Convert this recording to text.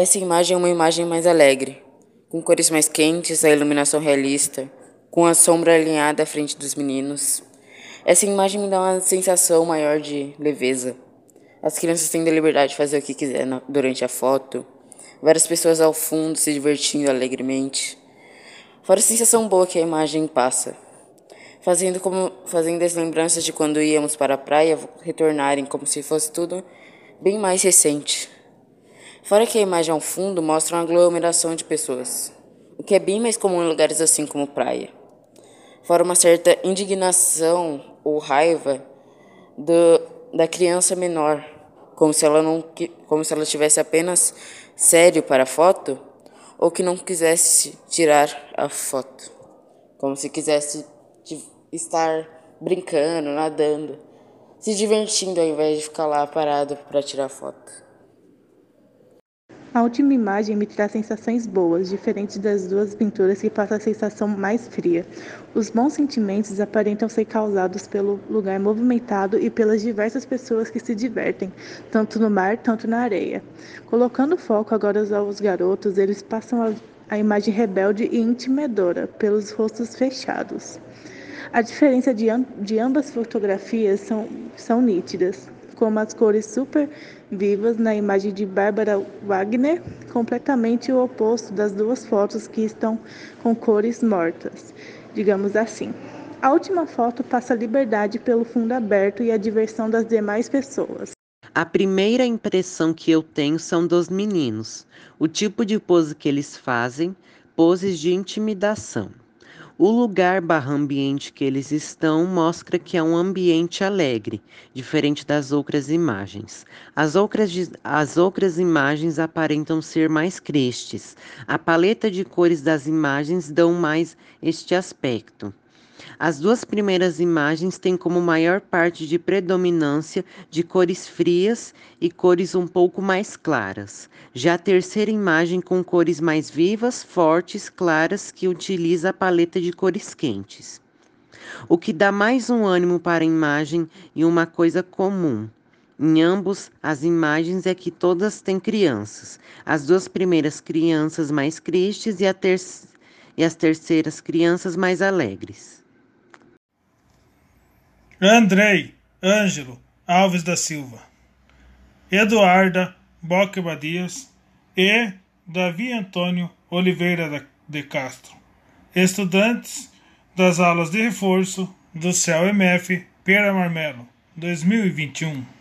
Essa imagem é uma imagem mais alegre, com cores mais quentes, a iluminação realista, com a sombra alinhada à frente dos meninos. Essa imagem me dá uma sensação maior de leveza. As crianças têm a liberdade de fazer o que quiser durante a foto. Várias pessoas ao fundo se divertindo alegremente. Fora a sensação boa que a imagem passa. Fazendo, como, fazendo as lembranças de quando íamos para a praia retornarem como se fosse tudo bem mais recente. Fora que a imagem ao fundo mostra uma aglomeração de pessoas, o que é bem mais comum em lugares assim como praia. Fora uma certa indignação ou raiva do, da criança menor, como se ela não como se ela tivesse apenas sério para a foto ou que não quisesse tirar a foto, como se quisesse estar brincando, nadando, se divertindo ao invés de ficar lá parado para tirar foto. A última imagem me traz sensações boas, diferente das duas pinturas que passam a sensação mais fria. Os bons sentimentos aparentam ser causados pelo lugar movimentado e pelas diversas pessoas que se divertem, tanto no mar, tanto na areia. Colocando foco agora aos garotos, eles passam a, a imagem rebelde e intimidadora pelos rostos fechados. A diferença de, de ambas fotografias são, são nítidas como as cores super vivas na imagem de Bárbara Wagner, completamente o oposto das duas fotos que estão com cores mortas, digamos assim. A última foto passa a liberdade pelo fundo aberto e a diversão das demais pessoas. A primeira impressão que eu tenho são dos meninos, o tipo de pose que eles fazem, poses de intimidação. O lugar barra ambiente que eles estão mostra que é um ambiente alegre, diferente das outras imagens. As outras, as outras imagens aparentam ser mais tristes. A paleta de cores das imagens dão mais este aspecto. As duas primeiras imagens têm como maior parte de predominância de cores frias e cores um pouco mais claras. Já a terceira imagem com cores mais vivas, fortes, claras, que utiliza a paleta de cores quentes. O que dá mais um ânimo para a imagem e uma coisa comum. Em ambos as imagens é que todas têm crianças. As duas primeiras crianças mais tristes e, ter e as terceiras crianças mais alegres. Andrei Ângelo Alves da Silva, Eduarda Boque Badias e Davi Antônio Oliveira de Castro, estudantes das aulas de reforço do CEL MF Pera Marmelo 2021.